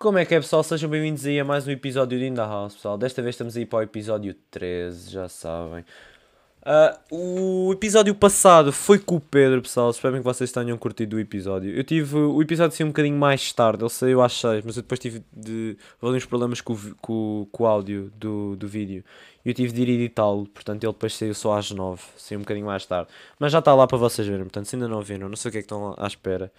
Como é que é, pessoal? Sejam bem-vindos aí a mais um episódio de In The House, pessoal. Desta vez estamos aí para o episódio 13, já sabem. Ah, o episódio passado foi com o Pedro, pessoal. Espero que vocês tenham curtido o episódio. Eu tive. O episódio saiu um bocadinho mais tarde, ele saiu às 6, mas eu depois tive de. Houve uns problemas com, com, com o áudio do, do vídeo. E eu tive de ir editá-lo, portanto ele depois saiu só às 9, saiu um bocadinho mais tarde. Mas já está lá para vocês verem, portanto se ainda não viram, não sei o que é que estão à espera.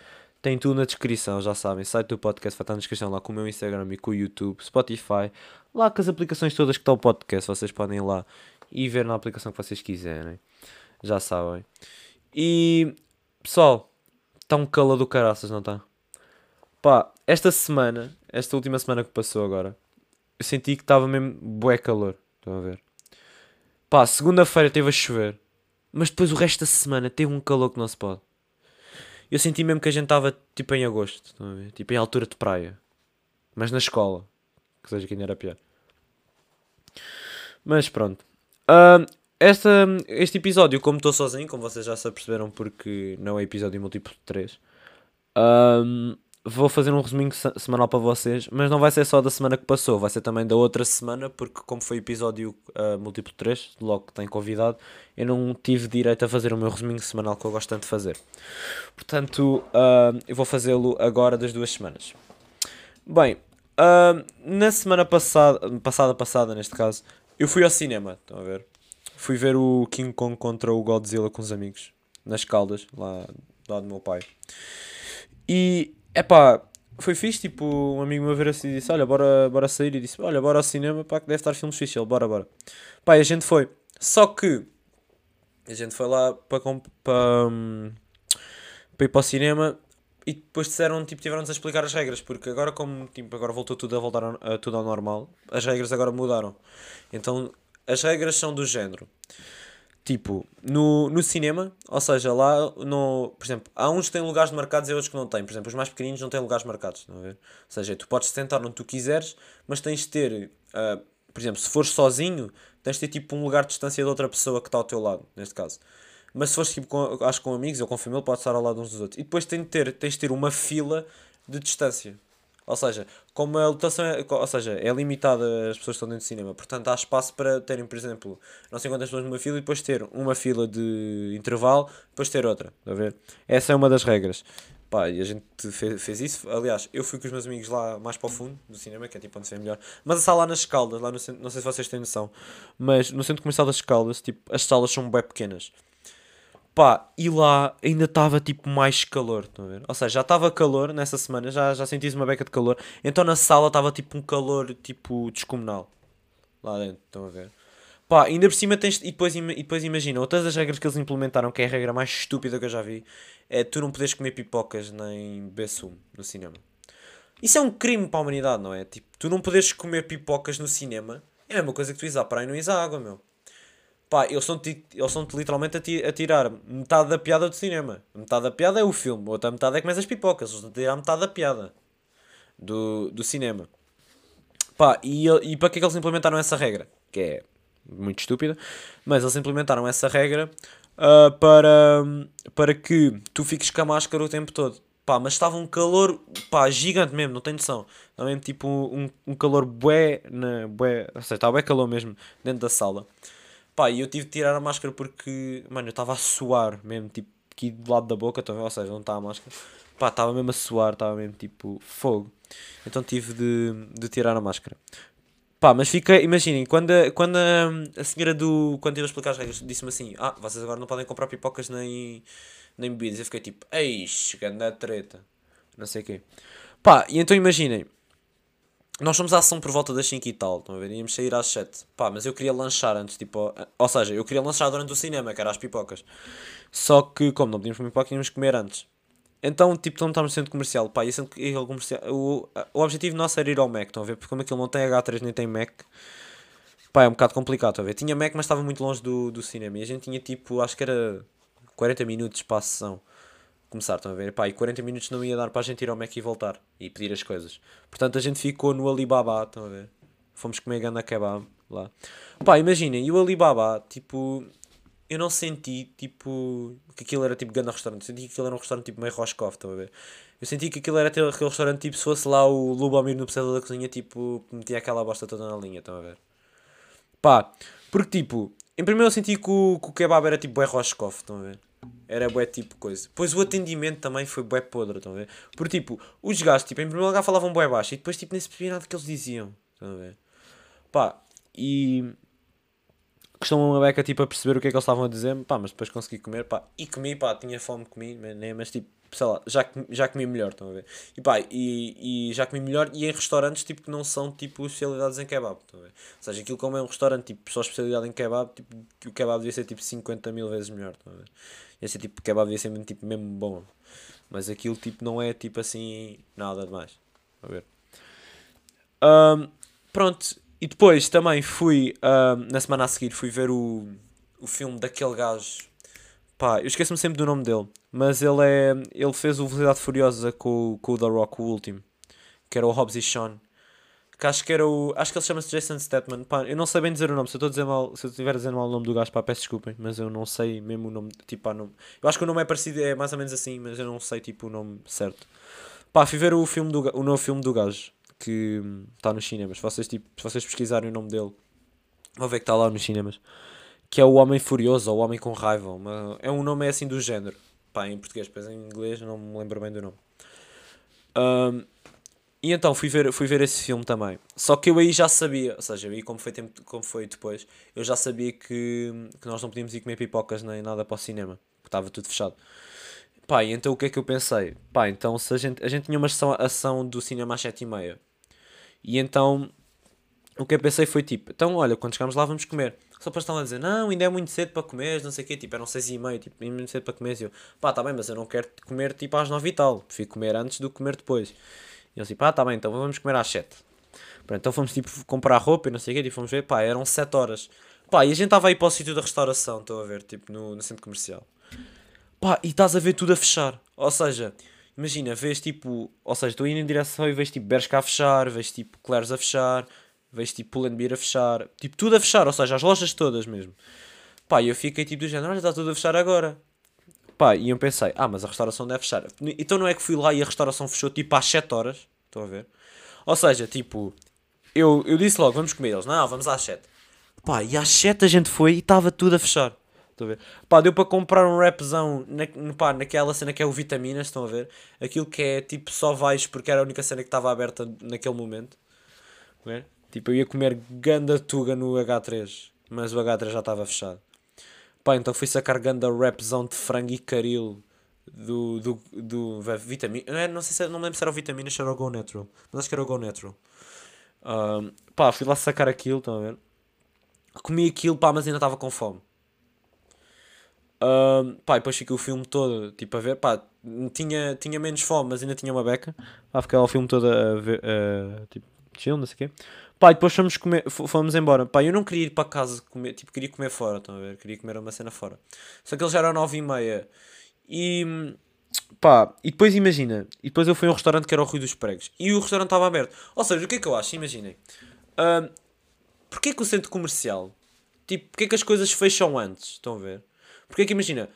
Tem tudo na descrição, já sabem. Site do podcast vai estar na descrição lá com o meu Instagram e com o YouTube, Spotify, lá com as aplicações todas que estão o podcast, vocês podem ir lá e ver na aplicação que vocês quiserem. Já sabem. E pessoal, está um calor do caraças, não está? Pá, esta semana, esta última semana que passou agora, eu senti que estava mesmo bué calor. Estão a ver? Pá, segunda-feira teve a chover, mas depois o resto da semana teve um calor que não se pode. Eu senti mesmo que a gente estava tipo em agosto? Tipo em altura de praia. Mas na escola. Que seja quem era pior. Mas pronto. Ahm, esta, este episódio, como estou sozinho, como vocês já se aperceberam, porque não é episódio múltiplo de 3, ahm, vou fazer um resuminho se- semanal para vocês, mas não vai ser só da semana que passou, vai ser também da outra semana, porque como foi episódio ah, múltiplo 3, logo que tem convidado, eu não tive direito a fazer o meu resuminho semanal que eu gosto tanto de fazer. Portanto, ahm, eu vou fazê-lo agora das duas semanas. Bem, ahm, na semana passada, passada, passada neste caso, eu fui ao cinema, estão a ver? Fui ver o King Kong contra o Godzilla com os amigos, nas Caldas, lá do lado do meu pai. E, epá, foi fixe, tipo, um amigo meu ver assim disse, olha, bora, bora sair, e disse, olha, bora ao cinema, pá, que deve estar filmes fixe, ele, bora, bora. Pá, e a gente foi. Só que, a gente foi lá hum, para ir para o cinema e depois disseram, tipo, tiveram-nos a explicar as regras, porque agora como, tipo, agora voltou tudo a voltar ao- a, tudo ao normal, as regras agora mudaram. Então, as regras são do género. Tipo, no, no cinema, ou seja, lá, no, por exemplo, há uns que têm lugares marcados e outros que não têm. Por exemplo, os mais pequeninos não têm lugares marcados, a ver? Ou seja, tu podes sentar onde tu quiseres, mas tens de ter, ah, por exemplo, se fores sozinho, tens de ter tipo um lugar de distância de outra pessoa que está ao teu lado, neste caso. Mas se fores tipo com, acho com amigos ou com família, pode estar ao lado uns dos outros. E depois tem de ter, tens de ter uma fila de distância. Ou seja, como a lotação é, ou seja, é limitada as pessoas que estão dentro do cinema, portanto há espaço para terem, por exemplo, não sei quantas pessoas numa fila e depois ter uma fila de intervalo, depois ter outra. Está a ver? Essa é uma das regras. Pá, e a gente fez, fez isso. Aliás, eu fui com os meus amigos lá mais para o fundo do cinema, que é tipo onde se vê melhor. Mas a sala lá nas Escaldas, lá no centro, não sei se vocês têm noção, mas no centro comercial das Escaldas, tipo, as salas são bem pequenas. Pá, e lá ainda estava tipo mais calor, estão a ver? Ou seja, já estava calor nessa semana, já, já senti uma beca de calor. Então na sala estava tipo um calor tipo descomunal. Lá dentro, estão a ver? Pá, ainda por cima tens. E depois, e depois imagina, outras das regras que eles implementaram, que é a regra mais estúpida que eu já vi, é tu não poderes comer pipocas nem beber no cinema. Isso é um crime para a humanidade, não é? Tipo, tu não poderes comer pipocas no cinema é a mesma coisa que tu ires à praia e não ires à água, meu. Pá, eles são-te literalmente a, ti- a tirar metade da piada do cinema. Metade da piada é o filme, outra metade é comer as pipocas. Eles estão a tirar metade da piada do, do cinema. Pá, e, e para que é que eles implementaram essa regra? Que é muito estúpida, mas eles implementaram essa regra ah, para, para que tu fiques com a máscara o tempo todo. Pá, mas estava um calor, pá, gigante mesmo, não tenho noção. Estava mesmo tipo um, um calor bué, na, bué, ou seja, estava bué calor mesmo dentro da sala. Pá, e eu tive de tirar a máscara porque, mano, eu estava a suar mesmo, tipo, aqui do lado da boca, a ver? ou seja, não está a máscara. Pá, estava mesmo a suar, estava mesmo tipo fogo. Então tive de, de tirar a máscara. Pá, mas fica, imaginem, quando, a, quando a, a senhora do. Quando eu a explicar as regras, disse-me assim: Ah, vocês agora não podem comprar pipocas nem, nem bebidas. Eu fiquei tipo: Eixe, grande treta. Não sei o quê. Pá, e então imaginem. Nós fomos à ação por volta das 5 e tal, estão a ver? Íamos sair às 7. Pá, mas eu queria lanchar antes, tipo. Ou seja, eu queria lanchar durante o cinema, que era as pipocas. Só que, como não podíamos comer pipoca, íamos comer antes. Então, tipo, não estávamos no centro comercial. Pá, e centro comercial. O, o objetivo nosso era ir ao Mac, estão a ver? Porque como aquilo não tem H3 nem tem Mac. Pá, é um bocado complicado, estão a ver? Tinha Mac, mas estava muito longe do, do cinema. E a gente tinha, tipo, acho que era 40 minutos para a sessão começar, estão a ver? Pá, e 40 minutos não ia dar para a gente ir ao Mac e voltar e pedir as coisas. Portanto, a gente ficou no Alibaba, estão a ver? Fomos comer ganda kebab lá. Pá, imaginem, e o Alibaba, tipo, eu não senti, tipo, que aquilo era tipo grande restaurante. Eu senti que aquilo era um restaurante tipo meio Roscoff, estão a ver? Eu senti que aquilo era aquele restaurante tipo se fosse lá o Lubomir no Pesadelo da Cozinha, tipo, metia aquela bosta toda na linha, estão a ver? Pá, porque tipo, em primeiro eu senti que o, que o kebab era tipo bué Roscoff, estão a ver? Era bué tipo coisa. Depois o atendimento também foi bué podre, estão a ver? Porque tipo, os gajos, tipo, em primeiro lugar falavam bué baixo e depois tipo nem se percebia nada que eles diziam, estão a ver? Pá, e costumam uma beca tipo a perceber o que é que eles estavam a dizer, pá, mas depois consegui comer, pá, e comi, pá, tinha fome, comi, né, mas tipo, sei lá, já, já comi melhor, estão a ver? E pá, e, e já comi melhor e em restaurantes tipo que não são tipo especialidades em kebab, estão a ver? Ou seja, aquilo como é um restaurante tipo só especialidade em kebab, tipo, o kebab devia ser tipo 50 mil vezes melhor, estão a ver? Ser tipo, kebab devia ser tipo, mesmo bom, mas aquilo tipo não é tipo assim, nada demais, a ver? Um, pronto, e depois também fui, uh, na semana a seguir, fui ver o, o filme daquele gajo. Pá, eu esqueço-me sempre do nome dele. Mas ele é. Ele fez o Velocidade Furiosa com, com o The Rock, o último. Que era o Hobbs e Sean. Que acho que era o. Acho que ele chama-se Jason Statham. Pá, eu não sei bem dizer o nome. Se eu estou mal. Se estiver dizer mal o nome do gajo, pá, peço desculpem. Mas eu não sei mesmo o nome. Tipo, pá, nome. Eu acho que o nome é parecido, é mais ou menos assim. Mas eu não sei, tipo, o nome certo. Pá, fui ver o, filme do, o novo filme do gajo que está nos cinemas. Se vocês, tipo, se vocês pesquisarem o nome dele, vão ver que está lá nos cinemas. Que é o Homem Furioso ou o Homem com Raiva. Uma, é um nome assim do género. Pá, em português, depois em inglês não me lembro bem do nome. Um, e então fui ver, fui ver esse filme também. Só que eu aí já sabia, ou seja, aí como foi, tempo, como foi depois, eu já sabia que, que nós não podíamos ir comer pipocas nem nada para o cinema, porque estava tudo fechado. Pá, então o que é que eu pensei? Pá, então se a gente, a gente tinha uma ação, ação do cinema às 7h30 e então o que eu pensei foi tipo, então olha, quando chegarmos lá vamos comer. Só para estão a dizer, não, ainda é muito cedo para comer, não sei o quê, tipo, eram seis e meio, tipo, é muito cedo para comer. E eu, pá, tá bem, mas eu não quero comer tipo às nove e tal, prefiro comer antes do que comer depois. E eu assim, pá, tá bem, então vamos comer às sete. Pronto, então fomos tipo comprar roupa e não sei o quê, e fomos ver, pá, eram sete horas. Pá, e a gente estava aí para o sítio da restauração, estou a ver, tipo, no, no centro comercial. Pá, e estás a ver tudo a fechar. Ou seja, Imagina, vês tipo, ou seja, estou indo em direção e vês tipo Bershka a fechar, vês tipo Claire's a fechar, vês tipo Pull&Bear a fechar, tipo tudo a fechar, ou seja, as lojas todas mesmo. Pá, e eu fiquei tipo do género, olha, está tudo a fechar agora. Pá, e eu pensei, ah, mas a restauração deve fechar. Então não é que fui lá e a restauração fechou tipo às 7 horas, estão a ver? Ou seja, tipo, eu, eu disse logo, vamos comer eles, não, vamos às 7. Pá, e às 7 a gente foi e estava tudo a fechar. Estão a ver? Pá, deu para comprar um rapzão na, pá, naquela cena que é o Vitaminas, estão a ver? Aquilo que é tipo só vais porque era a única cena que estava aberta naquele momento. Ver? Tipo, eu ia comer ganda tuga no H3, mas o H3 já estava fechado. Pá, então fui sacar ganda rapzão de frango e caril do, do, do vitamina. Não, é, não sei se não me lembro se era o vitaminas ou era o Go Natural, mas acho que era o Go Natural. Um, pá, fui lá sacar aquilo, estão a ver? Comi aquilo, pá, mas ainda estava com fome. Uh, pá, depois fiquei o filme todo tipo a ver, pá, tinha, tinha menos fome, mas ainda tinha uma beca. Pá, fiquei o filme todo a ver, uh, tipo, chill, não sei o quê. Pá, depois fomos, comer, fomos embora. Pá, eu não queria ir para casa comer, tipo, queria comer fora, estão a ver? Queria comer uma cena fora. Só que eles já eram nove e meia. E, pá, e depois imagina, e depois eu fui a um restaurante que era o Rui dos Pregos. E o restaurante estava aberto. Ou seja, o que é que eu acho? Imaginem. Uh, Porquê que o centro comercial, tipo, porquê que as coisas fecham antes? Estão a ver? Porque é que imagina,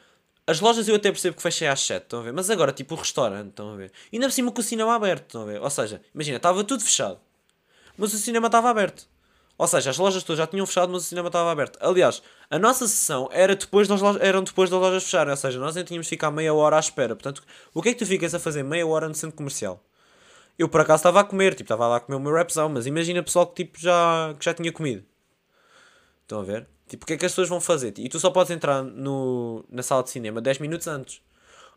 as lojas eu até percebo que fechei às 7, estão a ver? Mas agora, tipo, o restaurante, estão a ver? E ainda por cima com o cinema aberto, estão a ver? Ou seja, imagina, estava tudo fechado, mas o cinema estava aberto. Ou seja, as lojas todas já tinham fechado, mas o cinema estava aberto. Aliás, a nossa sessão era depois das lojas, eram depois das lojas fecharem, ou seja, nós ainda tínhamos de ficar meia hora à espera. Portanto, o que é que tu ficas a fazer meia hora no centro comercial? Eu por acaso estava a comer, tipo, estava lá a comer o meu rapzão, mas imagina pessoal que tipo já, que já tinha comido. Estão a ver? Tipo, o que é que as pessoas vão fazer? E tu só podes entrar no, na sala de cinema 10 minutos antes.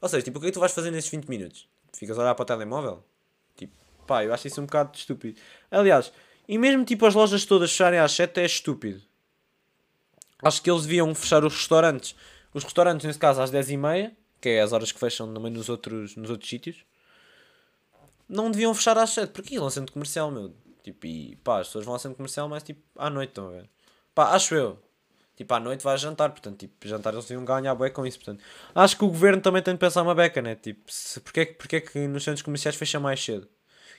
Ou seja, tipo, o que é que tu vais fazer nesses 20 minutos? Ficas a olhar para o telemóvel? Tipo, pá, eu acho isso um bocado estúpido. Aliás, e mesmo tipo as lojas todas fecharem às 7 é estúpido. Acho que eles deviam fechar os restaurantes. Os restaurantes, nesse caso, às 10h30, que é as horas que fecham também nos outros, nos outros sítios. Não deviam fechar às 7, porque aquilo é centro comercial, meu. Tipo, e pá, as pessoas vão ao centro comercial, mas tipo, à noite, estão a ver? Pá, acho eu tipo, à noite vais jantar, portanto, tipo, jantar eles iam ganhar bué com isso, portanto. Acho que o governo também tem de pensar uma beca, né? Tipo, se, porque, é, porque é que nos centros comerciais fecha mais cedo?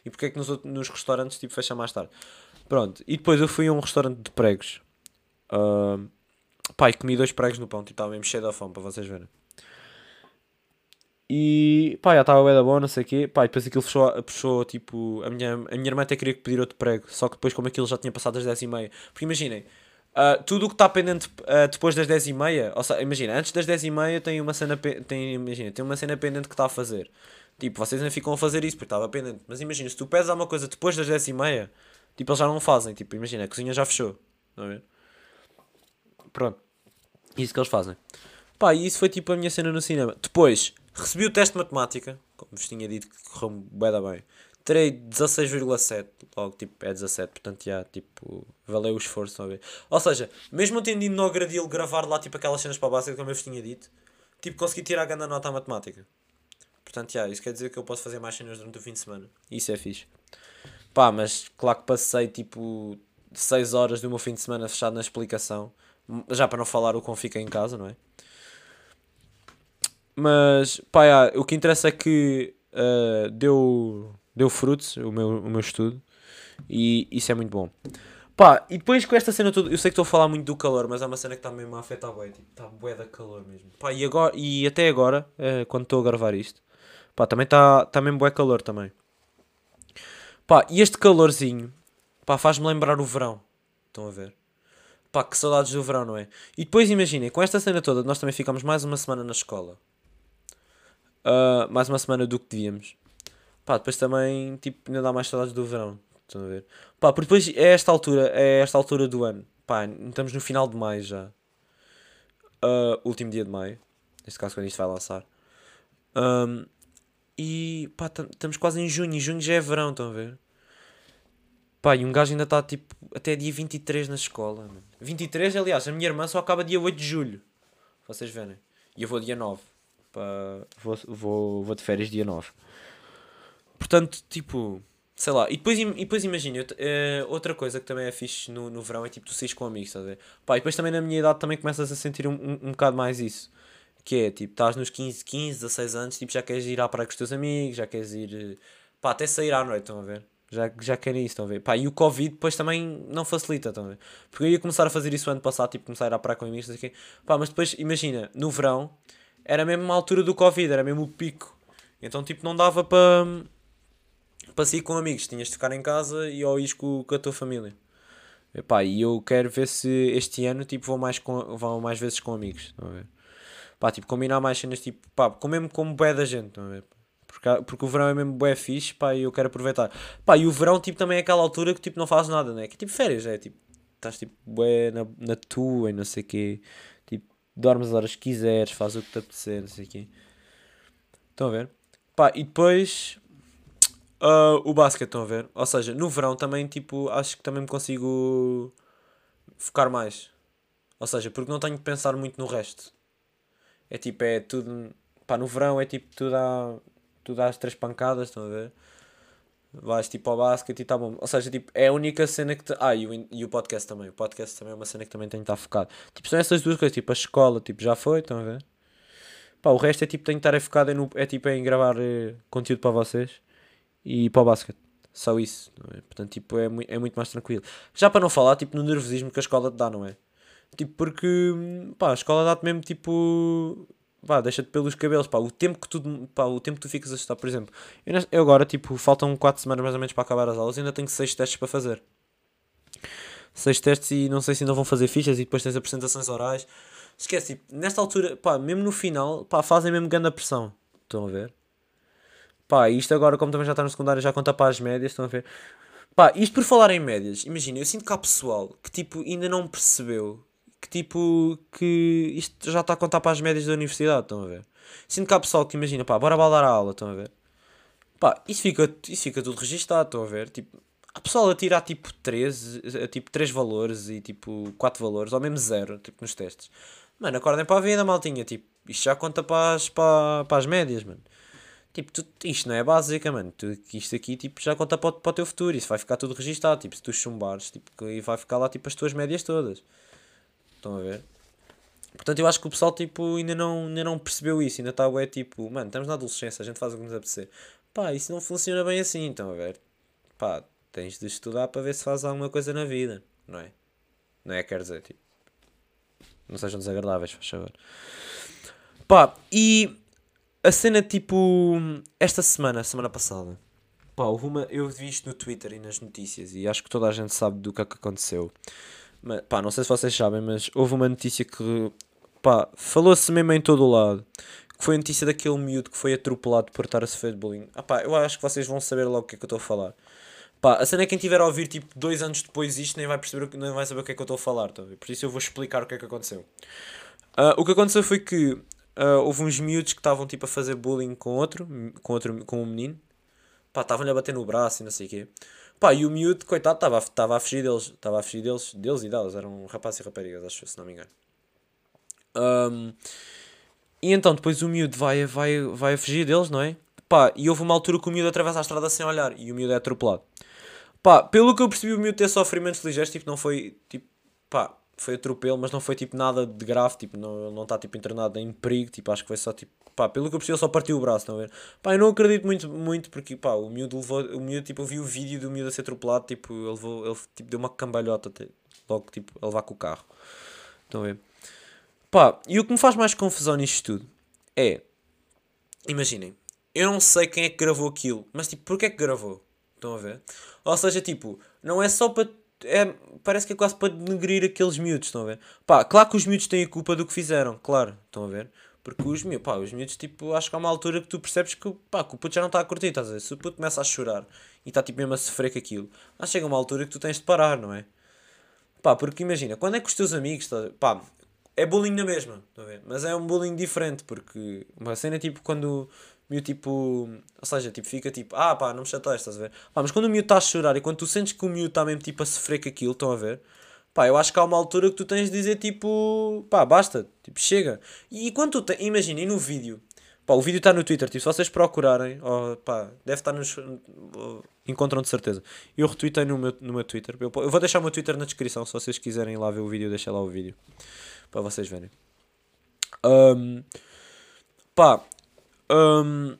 E porque é que nos, nos restaurantes, tipo, fecha mais tarde? Pronto, e depois eu fui a um restaurante de pregos. Uh, e comi dois pregos no pão, tipo, estava mesmo cheio da fome, para vocês verem. E pá, já estava bem da boa, não sei o quê. Pá, depois aquilo fechou, fechou tipo. A minha, a minha irmã até queria pedir outro prego, só que depois, como aquilo já tinha passado das 10h30. Porque imaginem, uh, tudo o que está pendente uh, depois das 10h30, ou seja, imagina, antes das 10h30 tem uma cena, tem, imagina, tem uma cena pendente que está a fazer. Tipo, vocês ainda ficam a fazer isso porque estava pendente. Mas imagina, se tu pedes alguma coisa depois das 10h30, tipo, eles já não fazem. Tipo, imagina, a cozinha já fechou. Não é? Pronto. Isso que eles fazem. Pá, e isso foi tipo a minha cena no cinema. Depois, Recebi o teste de matemática, como vos tinha dito que correu bem. Terei 16,7, logo tipo é 17, portanto já, tipo, valeu o esforço, estão? Ou seja, mesmo tendo ido no Gradil gravar lá tipo aquelas cenas para a base, como eu vos tinha dito, tipo, consegui tirar a grande nota à matemática. Portanto, já, isso quer dizer que eu posso fazer mais cenas durante o fim de semana. Isso é fixe. Pá, mas claro que passei tipo 6 horas do meu fim de semana fechado na explicação. Já para não falar o quão fica em casa, não é? Mas, pá, yeah, o que interessa é que uh, deu, deu frutos o meu, o meu estudo e isso é muito bom. Pá, e depois com esta cena toda, eu sei que estou a falar muito do calor, mas é uma cena que está mesmo a afetar bem, tipo, está bué da calor mesmo. Pá, e, agora, e até agora, uh, quando estou a gravar isto, pá, também está tá mesmo bué calor também. Pá, e este calorzinho, pá, faz-me lembrar o verão. Estão a ver? Pá, que saudades do verão, não é? E depois imaginem, com esta cena toda, nós também ficamos mais uma semana na escola uh, mais uma semana do que devíamos. Pá, depois também, tipo, ainda dá mais saudades do verão. Estão a ver? Pá, porque depois é esta altura, é esta altura do ano. Pá, estamos no final de maio já. Uh, último dia de maio. Neste caso, quando isto vai lançar. Um, e pá, estamos quase em junho. E junho já é verão, estão a ver? Pá, e um gajo ainda está tipo até dia 23 na escola. Mano. 23, aliás, a minha irmã só acaba dia 8 de julho. Vocês verem. E eu vou dia 9 para vou, vou, vou de férias dia 9. Portanto, tipo, sei lá. E depois, e depois imagina, uh, outra coisa que também é fixe no, no verão é tipo tu saís com amigos, estás a ver? Pá, e depois também na minha idade também começas a sentir um, um, um bocado mais isso. Que é tipo, estás nos 15, 15, 16 anos, tipo, já queres ir à praia com os teus amigos, já queres ir. Pá, até sair à noite, estão a ver? Já, já querem isso, estão a ver? Pá, e o Covid depois também não facilita, estão a ver? Porque eu ia começar a fazer isso ano passado, tipo, começar a ir à praia com amigos, não. Pá, mas depois, imagina, no verão era mesmo uma altura do Covid, era mesmo o pico. Então, tipo, não dava para para sair com amigos, tinhas de ficar em casa e ou ires com, a tua família. Epá, e eu quero ver se este ano tipo, vou, mais com, vou mais vezes com amigos. Estão? Pá, tipo, combinar mais cenas, tipo, pá, com mesmo como bué da gente. Porque, porque o verão é mesmo bué fixe, pá, e eu quero aproveitar. Pá, e o verão, tipo, também é aquela altura que, tipo, não fazes nada, né? Que tipo férias, é, tipo, estás, tipo, bué na, na tua e não sei o quê dormes as horas que quiseres, faz o que te apetecer, não sei o quê. Estão a ver? Pá, e depois uh, o basquete, estão a ver? Ou seja, no verão também, tipo, acho que também me consigo focar mais. Ou seja, porque não tenho que pensar muito no resto. É tipo, é tudo. Pá, no verão é tipo, tudo, há, tudo três pancadas, estão a ver? vais tipo ao basquete e tá bom. Ou seja, tipo, é a única cena que te... Ah, e o, e o podcast também. O podcast também é uma cena que também tem que estar focado. Tipo, são essas duas coisas. Tipo, a escola, tipo, já foi, estão a ver? Pá, o resto é tipo, tem que estar focado no, é tipo em gravar eh, conteúdo para vocês e para o basquete. Só isso, é? Portanto, tipo, é, é muito mais tranquilo. Já para não falar, tipo, no nervosismo que a escola te dá, não é? Tipo, porque, pá, a escola dá-te mesmo, tipo, pá, deixa-te pelos cabelos, pá, o tempo que tu, pá, o tempo que tu ficas a estudar, por exemplo, eu, eu agora, tipo, faltam 4 semanas mais ou menos para acabar as aulas e ainda tenho 6 testes para fazer. 6 testes e não sei se ainda vão fazer fichas e depois tens apresentações orais. Esquece, tipo, nesta altura, pá, mesmo no final, pá, fazem mesmo grande pressão. Estão a ver? Pá, isto agora, como também já está no secundário, já conta para as médias, estão a ver? Pá, isto por falar em médias, imagina, eu sinto que há pessoal que, tipo, ainda não percebeu que tipo, que isto já está a contar para as médias da universidade, estão a ver? Sinto que há pessoal que imagina, pá, bora baldar a aula, estão a ver? Pá, isso fica, isso fica tudo registado, estão a ver? Tipo, há pessoal a tirar tipo 13, a, tipo 3 valores e tipo 4 valores, ou mesmo 0, tipo nos testes. Mano, acordem para a vida, maltinha, tipo, isto já conta para as, para, para as médias, mano. Tipo, tu, isto não é básica, mano. Tu, isto aqui tipo, já conta para, para o teu futuro. Isso vai ficar tudo registado. Tipo, se tu chumbares, tipo, e vai ficar lá tipo, as tuas médias todas. Estão a ver? Portanto, eu acho que o pessoal tipo, ainda, não, ainda não percebeu isso. Ainda está é tipo, mano, estamos na adolescência, a gente faz o que nos apetecer. Pá, isso não funciona bem assim, estão a ver? Pá, tens de estudar para ver se faz alguma coisa na vida, não é? Não é? Quer dizer, tipo. Não sejam desagradáveis, faz favor. Pá, e a cena tipo. Esta semana, semana passada. Pá, houve uma. Eu vi isto no Twitter e nas notícias e acho que toda a gente sabe do que é que aconteceu. Mas, pá, não sei se vocês sabem, mas houve uma notícia que. Pá, falou-se mesmo em todo o lado. Que foi a notícia daquele miúdo que foi atropelado por estar a sofrer de bullying. Ah, pá, eu acho que vocês vão saber logo o que é que eu estou a falar. Pá, a cena é quem tiver a ouvir tipo dois anos depois isto nem vai perceber, nem vai saber o que é que eu estou a falar, tá? por isso eu vou explicar o que é que aconteceu. Uh, o que aconteceu foi que uh, houve uns miúdos que estavam tipo a fazer bullying com outro, com outro, com um menino. Pá, estavam-lhe a bater no braço e não sei o quê. Pá, e o miúdo, coitado, estava a fugir deles, estava a fugir deles, deles e delas, eram rapazes e raparigas, acho, se não me engano. Um, e então depois o miúdo vai, vai, vai a fugir deles, não é? Pá, e houve uma altura que o miúdo atravessa a estrada sem olhar e o miúdo é atropelado. Pá, pelo que eu percebi, o miúdo ter sofrimentos ligeiros, tipo, não foi, tipo, pá, foi atropelo, mas não foi, tipo, nada de grave, tipo, não, não está, tipo, internado em perigo, tipo, acho que foi só, tipo, pá, pelo que eu percebi, só partiu o braço, a ver? Pá, eu não acredito muito, muito, porque, pá, o miúdo levou, o miúdo, tipo, eu vi o vídeo do miúdo a ser atropelado, tipo, ele levou, ele, tipo, deu uma cambalhota, logo, tipo, a levar com o carro, estão a ver? Pá, e o que me faz mais confusão nisto tudo é, imaginem, eu não sei quem é que gravou aquilo, mas, tipo, porquê é que gravou? Estão a ver? Ou seja, tipo, não é só para. É, parece que é quase para denegrir aqueles miúdos, estão a ver? Pá, claro que os miúdos têm a culpa do que fizeram, claro, estão a ver? Porque os miúdos, pá, os miúdos, tipo, acho que há uma altura que tu percebes que, pá, que o puto já não está a curtir, estás a ver? Se o puto começa a chorar e está, tipo, mesmo a sofrer com aquilo, que chega uma altura que tu tens de parar, não é? Pá, porque imagina, quando é que os teus amigos, tá, pá, é bullying na mesma, estão a ver? Mas é um bullying diferente, porque uma cena, tipo, quando miúdo tipo. Ou seja, tipo, fica tipo, ah pá, não me chateias, estás a ver? Pá, mas quando o miúdo está a chorar e quando tu sentes que o miúdo está mesmo tipo a sofrer com aquilo, estão a ver? Pá, eu acho que há uma altura que tu tens de dizer tipo, pá, basta, tipo, chega. E quando tu, te... imaginem no vídeo, pá, o vídeo está no Twitter, tipo, se vocês procurarem, pá, deve estar nos. encontram de certeza. Eu retuitei no meu, no meu Twitter, eu, eu vou deixar o meu Twitter na descrição, se vocês quiserem ir lá ver o vídeo, deixa lá o vídeo, para vocês verem. Um, pá, um,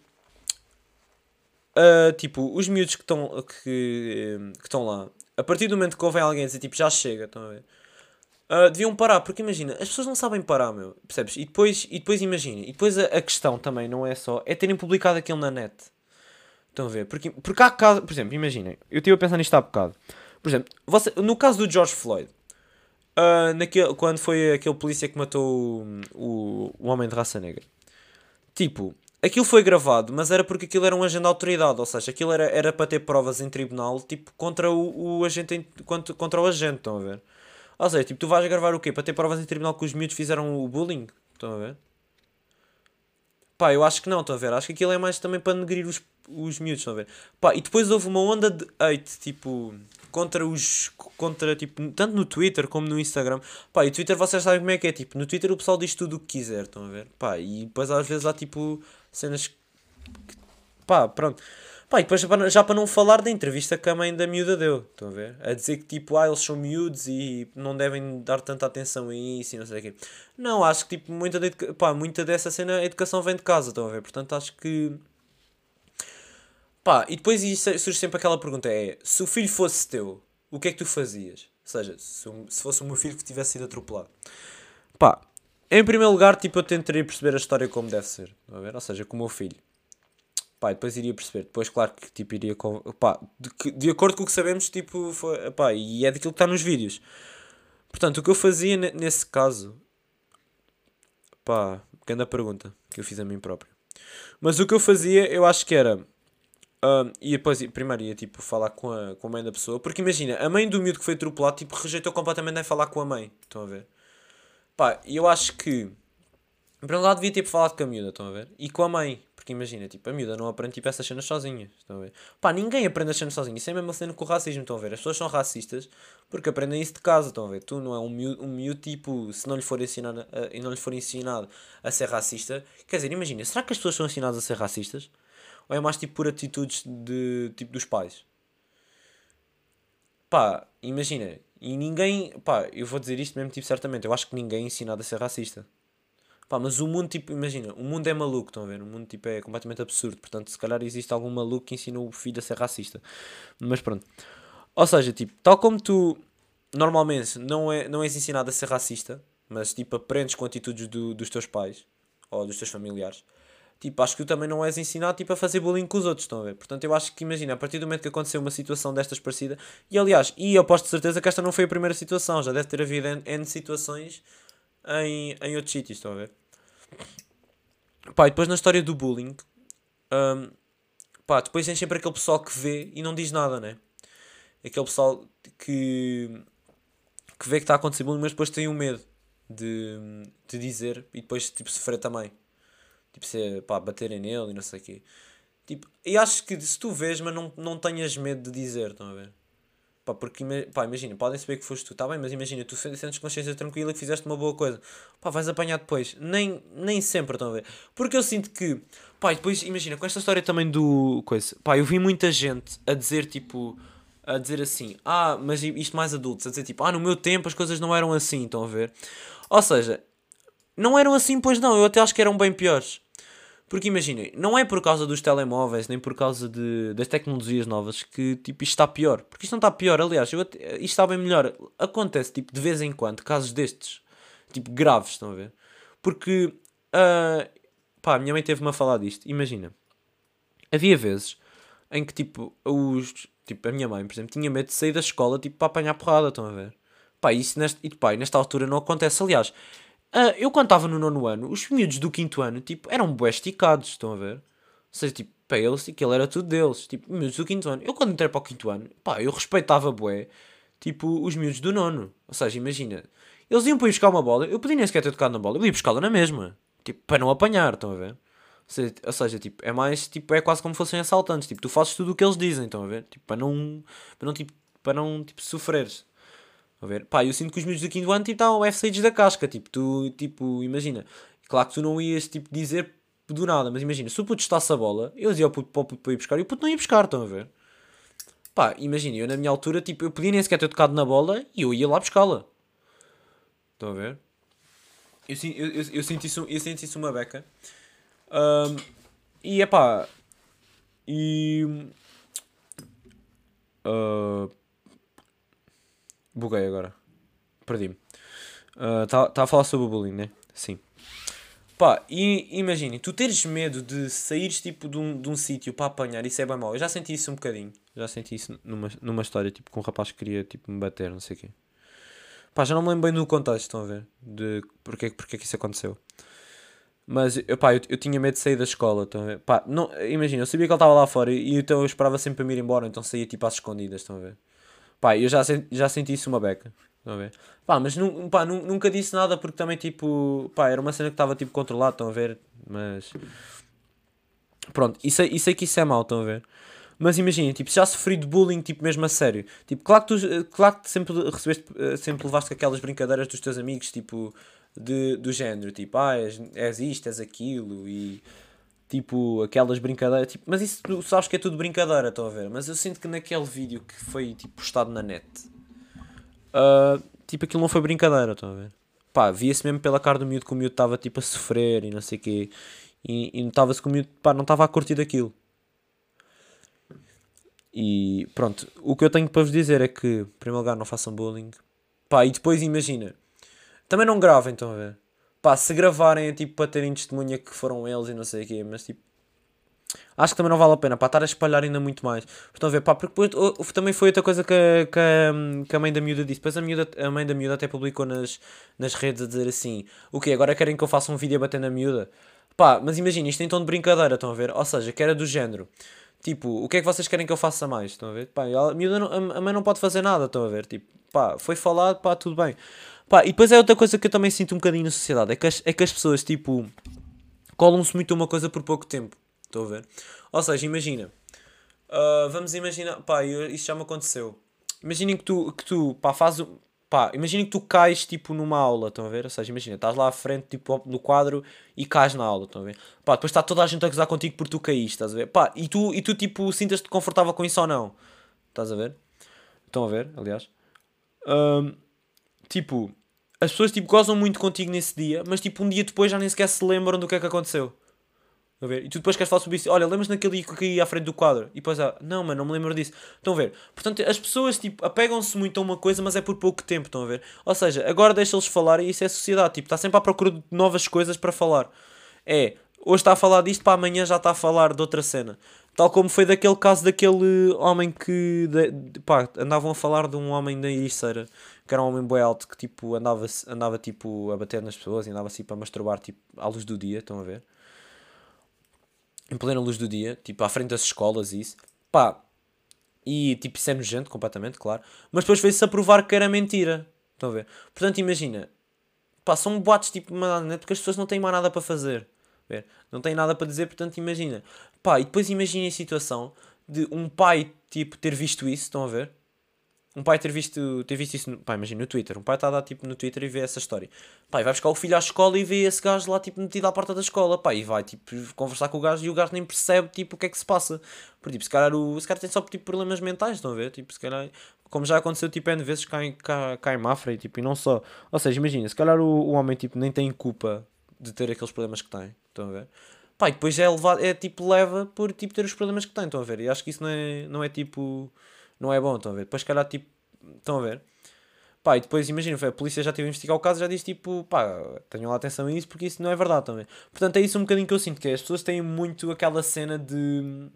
uh, tipo, os miúdos que estão que, que estão lá, a partir do momento que houve alguém dizer tipo, já chega, estão a ver? Uh, deviam parar, porque imagina, as pessoas não sabem parar, meu, percebes? E depois, e depois imagina, e depois a, a questão também não é só, é terem publicado aquilo na net. Estão a ver? Porque, porque há casos, por exemplo, imaginem, eu estive a pensar nisto há bocado. Por exemplo, você, no caso do George Floyd, uh, naquele, quando foi aquele polícia que matou o, o, o homem de raça negra, tipo, Aquilo foi gravado, mas era porque aquilo era um agente da autoridade, ou seja, aquilo era, era para ter provas em tribunal, tipo, contra o, o agente, contra, contra o agente, estão a ver? Ou seja, tipo, tu vais gravar o quê? Para ter provas em tribunal que os miúdos fizeram o bullying, estão a ver? Pá, eu acho que não, estão a ver? Acho que aquilo é mais também para negrir os, os miúdos, estão a ver? Pá, e depois houve uma onda de hate, tipo, contra os. contra, tipo, tanto no Twitter como no Instagram. Pá, e o Twitter vocês sabem como é que é, tipo, no Twitter o pessoal diz tudo o que quiser, estão a ver? Pá, e depois às vezes há tipo cenas que. pá, pronto. Pá, e depois já para não falar da entrevista que a mãe da miúda deu, estão a ver? A dizer que tipo, ah, eles são miúdos e não devem dar tanta atenção a isso e não sei o quê. Não, acho que tipo, muita, de, pá, muita dessa cena, a educação vem de casa, estão a ver? Portanto, acho que. Pá, e depois surge sempre aquela pergunta: é se o filho fosse teu, o que é que tu fazias? Ou seja, se, se fosse o meu filho que tivesse sido atropelado. Pá, em primeiro lugar, tipo, eu tentaria perceber a história como deve ser. A ver? Ou seja, com o meu filho. Pá, depois iria perceber. Depois, claro que tipo, iria. Com... Pá, de, de acordo com o que sabemos, tipo, foi. Pá, e é daquilo que está nos vídeos. Portanto, o que eu fazia nesse caso. Pá, grande pergunta que eu fiz a mim próprio. Mas o que eu fazia, eu acho que era. Um, e depois, primeiro ia tipo falar com a, com a mãe da pessoa. Porque imagina, a mãe do miúdo que foi atropelado, tipo, rejeitou completamente nem falar com a mãe. Estão a ver? Pá, eu acho que. Em primeiro lugar, devia ter falado com a miúda, estão a ver? E com a mãe. Porque imagina, tipo, a miúda não aprende tipo, essas cenas sozinha. Estão a ver? Pá, ninguém aprende as cenas sozinha. Isso é mesmo cena com o racismo, estão a ver? As pessoas são racistas porque aprendem isso de casa, estão a ver? Tu não é um miúdo, um miúdo tipo, se não lhe for ensinado, a, e não lhe for ensinado a ser racista. Quer dizer, imagina, será que as pessoas são ensinadas a ser racistas? Ou é mais tipo por atitudes de, tipo, dos pais? Pá, imagina, e ninguém, pá, eu vou dizer isto mesmo, tipo, certamente, eu acho que ninguém é ensinado a ser racista. Pá, mas o mundo, tipo, imagina, o mundo é maluco, estão a ver? O mundo, tipo, é completamente absurdo. Portanto, se calhar existe algum maluco que ensina o filho a ser racista. Mas pronto. Ou seja, tipo, tal como tu normalmente não, é, não és ensinado a ser racista, mas tipo aprendes com atitudes do, dos teus pais ou dos teus familiares, tipo, acho que tu também não és ensinado tipo, a fazer bullying com os outros, estão a ver? Portanto, eu acho que, imagina, a partir do momento que aconteceu uma situação destas parecida, e aliás, e eu aposto de certeza que esta não foi a primeira situação, já deve ter havido N, N situações em, em outros sítios, estão a ver? Pá, e depois na história do bullying, um, pá, depois tem sempre aquele pessoal que vê e não diz nada, né? Aquele pessoal que, que vê que está a acontecer bullying, mas depois tem o um medo de, de dizer e depois tipo sofrer também. Tipo, ser, pá, baterem nele e não sei o quê. Tipo, e acho que se tu vês, mas não, não tenhas medo de dizer, estão a ver? Pá, porque, pá, imagina, podem saber que foste tu, está bem, mas imagina, tu sentes consciência tranquila que fizeste uma boa coisa. Pá, vais apanhar depois. Nem, nem sempre, estão a ver? Porque eu sinto que, pá, depois, imagina, com esta história também do, coisa, pá, eu vi muita gente a dizer, tipo, a dizer assim, ah, mas isto mais adultos, a dizer, tipo, ah, no meu tempo as coisas não eram assim, estão a ver? Ou seja, não eram assim, pois não, eu até acho que eram bem piores. Porque imaginem, não é por causa dos telemóveis, nem por causa de, das tecnologias novas que tipo, isto está pior. Porque isto não está pior, aliás, eu, isto está bem melhor. Acontece tipo, de vez em quando casos destes, tipo graves, estão a ver? Porque, uh, pá, a minha mãe teve-me a falar disto. Imagina, havia vezes em que tipo, os, tipo, a minha mãe, por exemplo, tinha medo de sair da escola tipo, para apanhar porrada, estão a ver? Pá, isso neste, e, pá, nesta altura não acontece. Aliás, Uh, eu quando estava no nono ano, os miúdos do quinto ano, tipo, eram bué esticados, estão a ver? Ou seja, tipo, para eles, aquilo era tudo deles. Tipo, miúdos do quinto ano. Eu quando entrei para o quinto ano, pá, eu respeitava bué, tipo, os miúdos do nono. Ou seja, imagina, eles iam para ir buscar uma bola, eu podia nem sequer ter tocado na bola, eu ia buscá-la na mesma. Tipo, para não apanhar, estão a ver? Ou seja, ou seja, tipo, é mais, tipo, é quase como fossem assaltantes. Tipo, tu fazes tudo o que eles dizem, estão a ver? Tipo, para não, para não, tipo, para não, tipo, sofreres. A ver? Pá, eu sinto que os miúdos do quinto ano tipo, estavam F6 da casca. Tipo, tu, tipo, imagina. Claro que tu não ias, tipo, dizer do nada, mas imagina, se o puto estasse a bola, eu dizia ao puto para o puto para ir buscar e o puto não ia buscar, estão a ver? Pá, imagina, eu na minha altura, tipo, eu podia nem sequer ter tocado na bola e eu ia lá buscá-la. Estão a ver? Eu, eu, eu, eu, senti isso, eu senti isso uma beca. Um, e é pá. E. Uh, Buguei agora. Perdi-me. Está uh, tá a falar sobre o bullying, né? Sim. Pá, e imaginem, tu teres medo de saíres tipo de um, de um sítio para apanhar, isso é bem mau. Eu já senti isso um bocadinho. Já senti isso numa, numa história, tipo, com um rapaz que queria tipo, me bater, não sei o quê. Pá, já não me lembro bem do contexto, estão a ver? De porque, porque é que isso aconteceu. Mas, eu, pá, eu, eu tinha medo de sair da escola, estão a ver? Pá, não, imagina, eu sabia que ele estava lá fora e então eu esperava sempre para me ir embora, então saía tipo às escondidas, estão a ver? Pá, eu já, já senti isso uma beca. Estão a ver? Pá, mas pá, nu, nunca disse nada porque também, tipo, pá, era uma cena que estava, tipo, controlado, estão a ver? Mas... Pronto, sei, e sei que isso é mau, estão a ver? Mas imagina, tipo, já sofri de bullying, tipo, mesmo a sério. Tipo, claro que tu, claro que sempre recebeste, eh, sempre levaste aquelas brincadeiras dos teus amigos, tipo, de, do género, tipo, ah, és, és isto, és aquilo, e Tipo, aquelas brincadeiras. Tipo, mas isso tu sabes que é tudo brincadeira, estão a ver? Mas eu sinto que naquele vídeo que foi tipo, postado na net, uh, tipo, aquilo não foi brincadeira, estão a ver? Pá, via-se mesmo pela cara do miúdo que o miúdo estava tipo a sofrer e não sei o quê. E, e notava-se que o miúdo pá, não estava a curtir daquilo. E pronto, o que eu tenho para vos dizer é que, em primeiro lugar, não façam bullying. Pá, e depois imagina, também não gravem, estão a ver? Pá, se gravarem é tipo para terem testemunha que foram eles e não sei o quê, mas tipo. Acho que também não vale a pena, para estar a espalhar ainda muito mais. Estão a ver, pá, porque depois, também foi outra coisa que, que, que a mãe da miúda disse. Depois a, miúda, a mãe da miúda até publicou nas, nas redes a dizer assim: O que Agora querem que eu faça um vídeo a bater na miúda? Pá, mas imagina, isto tem tom de brincadeira, estão a ver? Ou seja, que era do género. Tipo, o que é que vocês querem que eu faça mais? Estão a ver? Pá, a, miúda não, a mãe não pode fazer nada, estão a ver? Tipo, pá, foi falado, pá, tudo bem. Pá, e depois é outra coisa que eu também sinto um bocadinho na sociedade, é que as, é que as pessoas, tipo, colam-se muito a uma coisa por pouco tempo. Estou a ver? Ou seja, imagina. Uh, vamos imaginar, pá, eu, isto já me aconteceu. Imaginem que tu, que tu, pá, faz, pá, imaginem que tu cais, tipo, numa aula, estão a ver? Ou seja, imagina, estás lá à frente, tipo, no quadro e cais na aula, estão a ver? Pá, depois está toda a gente a gozar contigo porque tu caíste, estás a ver? Pá, e tu, e tu tipo, sintas-te confortável com isso ou não? Estás a ver? Estão a ver, aliás? Um, tipo, as pessoas tipo gozam muito contigo nesse dia, mas tipo um dia depois já nem sequer se lembram do que é que aconteceu. A ver? E tu depois queres falar sobre isso. Olha, lembras naquele dia que eu caí à frente do quadro? E depois, ah, não, mano, não me lembro disso. Estão a ver? Portanto, as pessoas, tipo, apegam-se muito a uma coisa, mas é por pouco tempo, estão a ver? Ou seja, agora deixa-los falar e isso é sociedade. Tipo, está sempre à procura de novas coisas para falar. É, hoje está a falar disto, para amanhã já está a falar de outra cena. Tal como foi daquele caso daquele homem que, de, pá, andavam a falar de um homem da Ericeira, que era um homem boi alto, que, tipo, andava, andava, tipo, a bater nas pessoas e andava, assim, para masturbar, tipo, à luz do dia, estão a ver? em plena luz do dia, tipo, à frente das escolas e isso, pá, e tipo, isso é nojento completamente, claro, mas depois veio-se a provar que era mentira, estão a ver? Portanto, imagina, pá, são boatos tipo, porque as pessoas não têm mais nada para fazer, ver? não têm nada para dizer, portanto, imagina, pá, e depois imagina a situação de um pai, tipo, ter visto isso, estão a ver? Um pai ter visto, ter visto isso, no, pá, imagina no Twitter. Um pai está a dar tipo no Twitter e vê essa história. Pai, vai buscar o filho à escola e vê esse gajo lá tipo metido à porta da escola. Pá, e vai tipo conversar com o gajo e o gajo nem percebe tipo o que é que se passa. Porque tipo, se calhar o se calhar tem só tipo problemas mentais, estão a ver? Tipo, se calhar, como já aconteceu tipo N vezes cá em, cá, cá em Mafra e tipo, e não só. Ou seja, imagina, se calhar o, o homem tipo nem tem culpa de ter aqueles problemas que tem, estão a ver? Pá, e depois é levado, é tipo leva por tipo ter os problemas que tem, estão a ver? E acho que isso não é, não é tipo, não é bom, estão a ver? Depois se calhar tipo Estão a ver? Pá, e depois imagina, a polícia já teve a investigar o caso já disse tipo, pá, tenham lá atenção a isso porque isso não é verdade também. Portanto, é isso um bocadinho que eu sinto, que é, as pessoas têm muito aquela cena de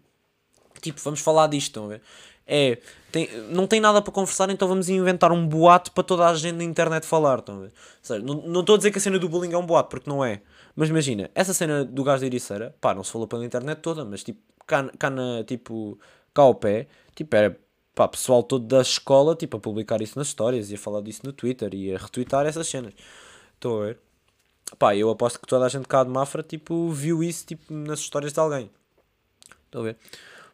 tipo, vamos falar disto, estão a ver? É, tem, não tem nada para conversar, então vamos inventar um boato para toda a gente na internet falar, estão a ver? Ou seja, não, não estou a dizer que a cena do bullying é um boato, porque não é. Mas imagina, essa cena do gajo da Ericeira, pá, não se falou pela internet toda, mas tipo, cá, cá na, tipo, cá ao pé, tipo, era pá, pessoal todo da escola, tipo, a publicar isso nas histórias e a falar disso no Twitter e a retweetar essas cenas. Estou a ver? Pá, eu aposto que toda a gente cá de Mafra, tipo, viu isso, tipo, nas histórias de alguém. Estou a ver?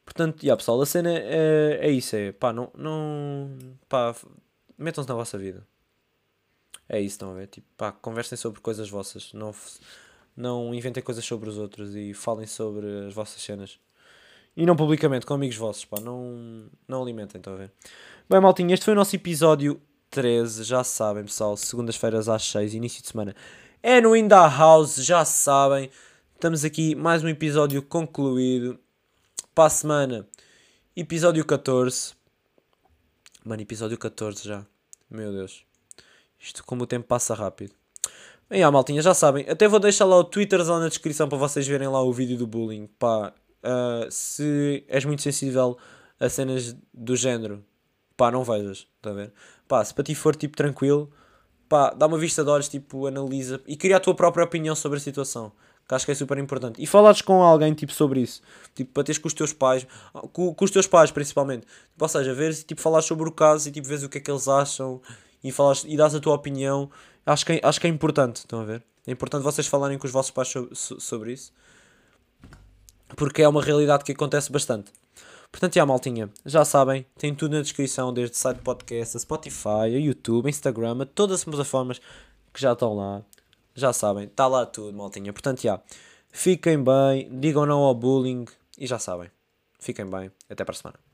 Portanto, yeah, pessoal, a cena é, é isso, é, pá, não, não, pá, metam-se na vossa vida. É isso, estão a ver? Tipo, pá, conversem sobre coisas vossas, não, não inventem coisas sobre os outros e falem sobre as vossas cenas. E não publicamente, com amigos vossos, pá. Não, não alimentem, estão a ver? Bem, maltinha, este foi o nosso episódio 13. Já sabem, pessoal. Segundas-feiras às 6, início de semana. É no Inda House, já sabem. Estamos aqui, mais um episódio concluído. Para a semana, episódio 14. Mano, episódio 14 já. Meu Deus. Isto como o tempo passa rápido. Bem, ah, maltinha, já sabem. Até vou deixar lá o Twitter na descrição para vocês verem lá o vídeo do bullying. Pá, uh, se és muito sensível a cenas do género, pá, não vejas, está a ver? Pá, se para ti for tipo tranquilo, pá, dá uma vista de olhos, tipo, analisa e cria a tua própria opinião sobre a situação. Que acho que é super importante. E falares com alguém tipo sobre isso. Tipo, para teres com os teus pais, com, com os teus pais principalmente. Tipo, ou seja, veres tipo, falar sobre o caso e tipo, veres o que é que eles acham e, falas, e dás a tua opinião. Acho que, é, acho que é importante, estão a ver? É importante vocês falarem com os vossos pais sobre, sobre isso porque é uma realidade que acontece bastante. Portanto, já maltinha, já sabem, tem tudo na descrição, desde site podcast, a Spotify, a YouTube, a Instagram, a todas as plataformas que já estão lá. Já sabem, está lá tudo, maltinha. Portanto, já, fiquem bem, digam não ao bullying e já sabem. Fiquem bem, até para a semana.